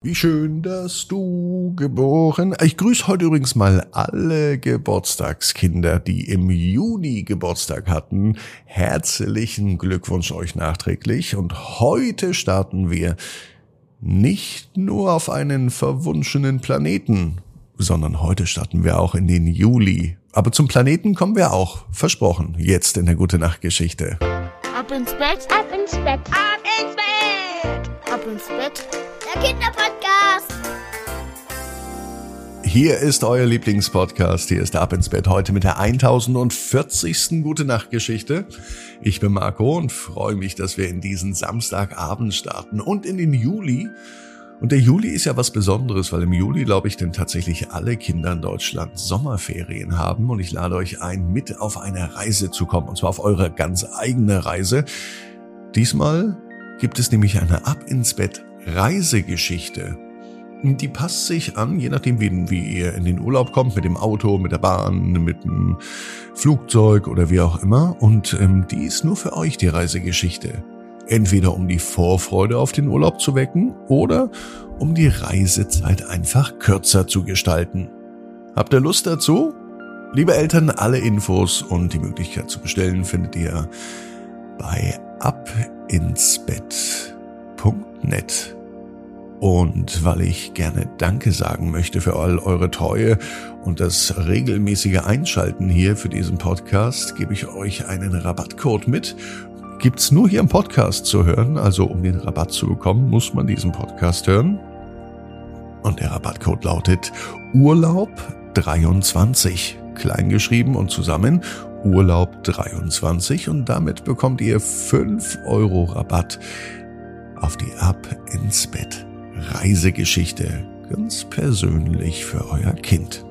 Wie schön, dass du geboren. Ich grüße heute übrigens mal alle Geburtstagskinder, die im Juni Geburtstag hatten. Herzlichen Glückwunsch euch nachträglich. Und heute starten wir nicht nur auf einen verwunschenen Planeten, sondern heute starten wir auch in den Juli. Aber zum Planeten kommen wir auch. Versprochen. Jetzt in der Gute Nacht Geschichte. Ab ins Bett, ab ins Bett, ab ins Bett, ab ins Bett. Der Kinderpodcast. Hier ist euer Lieblingspodcast. Hier ist Ab ins Bett heute mit der 1040. Gute Nacht Geschichte. Ich bin Marco und freue mich, dass wir in diesen Samstagabend starten und in den Juli. Und der Juli ist ja was Besonderes, weil im Juli, glaube ich, denn tatsächlich alle Kinder in Deutschland Sommerferien haben. Und ich lade euch ein, mit auf eine Reise zu kommen. Und zwar auf eure ganz eigene Reise. Diesmal gibt es nämlich eine Ab ins Bett Reisegeschichte. Die passt sich an, je nachdem, wie, wie ihr in den Urlaub kommt, mit dem Auto, mit der Bahn, mit dem Flugzeug oder wie auch immer. Und ähm, die ist nur für euch die Reisegeschichte. Entweder um die Vorfreude auf den Urlaub zu wecken oder um die Reisezeit einfach kürzer zu gestalten. Habt ihr Lust dazu? Liebe Eltern, alle Infos und die Möglichkeit zu bestellen findet ihr bei abinsbett.net. Und weil ich gerne Danke sagen möchte für all eure Treue und das regelmäßige Einschalten hier für diesen Podcast, gebe ich euch einen Rabattcode mit. Gibt's nur hier im Podcast zu hören, also um den Rabatt zu bekommen, muss man diesen Podcast hören. Und der Rabattcode lautet Urlaub 23, kleingeschrieben und zusammen. Urlaub 23 und damit bekommt ihr 5 Euro Rabatt auf die Ab ins Bett Reisegeschichte, ganz persönlich für euer Kind.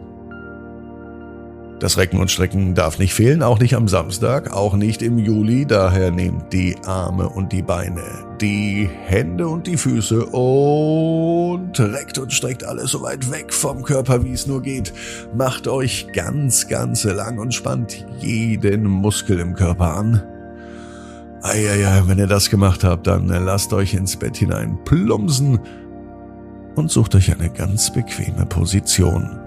Das Recken und Strecken darf nicht fehlen, auch nicht am Samstag, auch nicht im Juli, daher nehmt die Arme und die Beine, die Hände und die Füße und reckt und streckt alles so weit weg vom Körper, wie es nur geht. Macht euch ganz, ganz lang und spannt jeden Muskel im Körper an. Eieiei, wenn ihr das gemacht habt, dann lasst euch ins Bett hinein plumpsen und sucht euch eine ganz bequeme Position.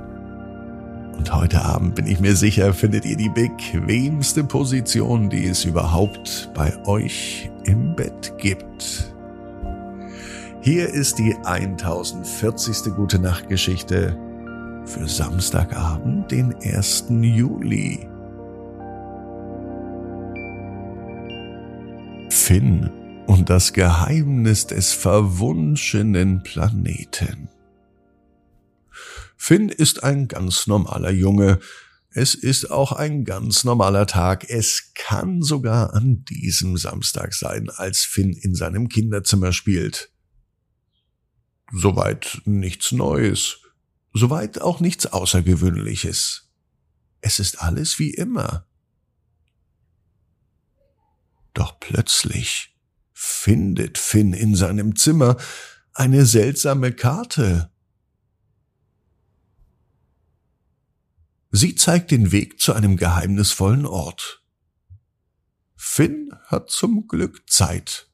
Und heute Abend bin ich mir sicher, findet ihr die bequemste Position, die es überhaupt bei euch im Bett gibt. Hier ist die 1040. Gute Nacht Geschichte für Samstagabend, den 1. Juli. Finn und das Geheimnis des verwunschenen Planeten. Finn ist ein ganz normaler Junge. Es ist auch ein ganz normaler Tag. Es kann sogar an diesem Samstag sein, als Finn in seinem Kinderzimmer spielt. Soweit nichts Neues. Soweit auch nichts Außergewöhnliches. Es ist alles wie immer. Doch plötzlich findet Finn in seinem Zimmer eine seltsame Karte. Sie zeigt den Weg zu einem geheimnisvollen Ort. Finn hat zum Glück Zeit.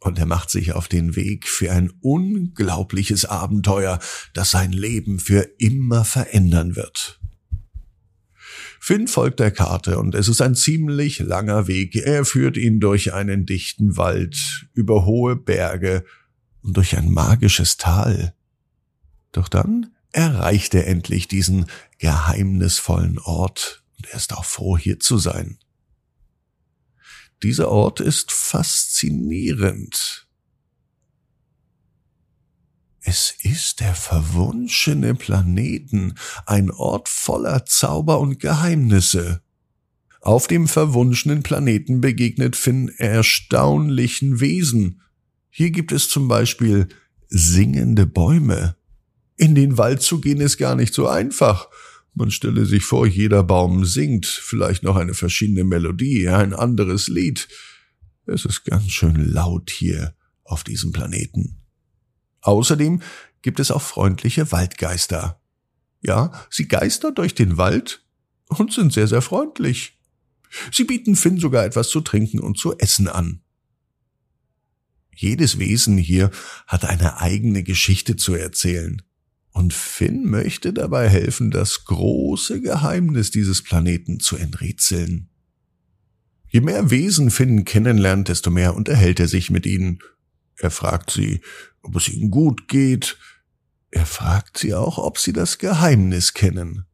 Und er macht sich auf den Weg für ein unglaubliches Abenteuer, das sein Leben für immer verändern wird. Finn folgt der Karte und es ist ein ziemlich langer Weg. Er führt ihn durch einen dichten Wald, über hohe Berge und durch ein magisches Tal. Doch dann erreicht er endlich diesen geheimnisvollen Ort und er ist auch froh, hier zu sein. Dieser Ort ist faszinierend. Es ist der verwunschene Planeten, ein Ort voller Zauber und Geheimnisse. Auf dem verwunschenen Planeten begegnet Finn erstaunlichen Wesen. Hier gibt es zum Beispiel singende Bäume. In den Wald zu gehen ist gar nicht so einfach. Man stelle sich vor, jeder Baum singt, vielleicht noch eine verschiedene Melodie, ein anderes Lied. Es ist ganz schön laut hier auf diesem Planeten. Außerdem gibt es auch freundliche Waldgeister. Ja, sie geistern durch den Wald und sind sehr, sehr freundlich. Sie bieten Finn sogar etwas zu trinken und zu essen an. Jedes Wesen hier hat eine eigene Geschichte zu erzählen. Und Finn möchte dabei helfen, das große Geheimnis dieses Planeten zu enträtseln. Je mehr Wesen Finn kennenlernt, desto mehr unterhält er sich mit ihnen. Er fragt sie, ob es ihnen gut geht. Er fragt sie auch, ob sie das Geheimnis kennen.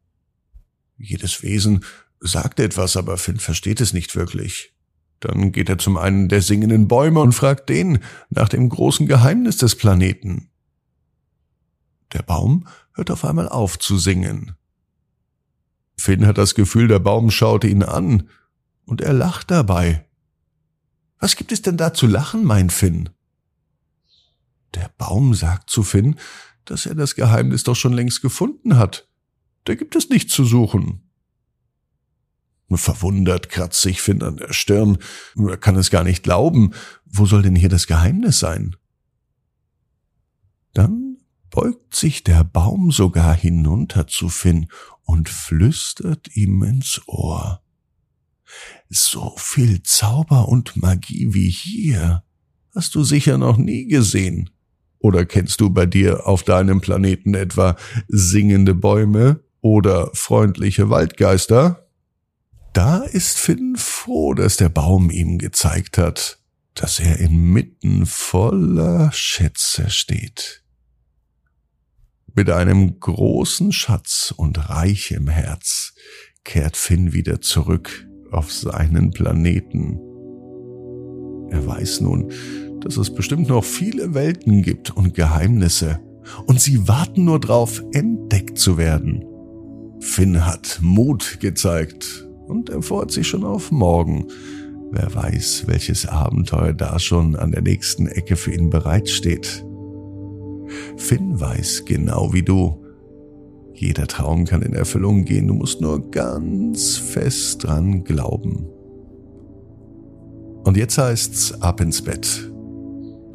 Jedes Wesen sagt etwas, aber Finn versteht es nicht wirklich. Dann geht er zum einen der singenden Bäume und fragt den nach dem großen Geheimnis des Planeten. Der Baum hört auf einmal auf zu singen. Finn hat das Gefühl, der Baum schaute ihn an und er lacht dabei. Was gibt es denn da zu lachen, mein Finn? Der Baum sagt zu Finn, dass er das Geheimnis doch schon längst gefunden hat. Da gibt es nichts zu suchen. Verwundert kratzt sich Finn an der Stirn. Er kann es gar nicht glauben. Wo soll denn hier das Geheimnis sein? Dann beugt sich der Baum sogar hinunter zu Finn und flüstert ihm ins Ohr. So viel Zauber und Magie wie hier hast du sicher noch nie gesehen. Oder kennst du bei dir auf deinem Planeten etwa singende Bäume oder freundliche Waldgeister? Da ist Finn froh, dass der Baum ihm gezeigt hat, dass er inmitten voller Schätze steht. Mit einem großen Schatz und Reich im Herz kehrt Finn wieder zurück auf seinen Planeten. Er weiß nun, dass es bestimmt noch viele Welten gibt und Geheimnisse, und sie warten nur drauf, entdeckt zu werden. Finn hat Mut gezeigt und er freut sich schon auf morgen. Wer weiß, welches Abenteuer da schon an der nächsten Ecke für ihn bereitsteht. Finn weiß genau wie du, jeder Traum kann in Erfüllung gehen, du musst nur ganz fest dran glauben. Und jetzt heißt's ab ins Bett.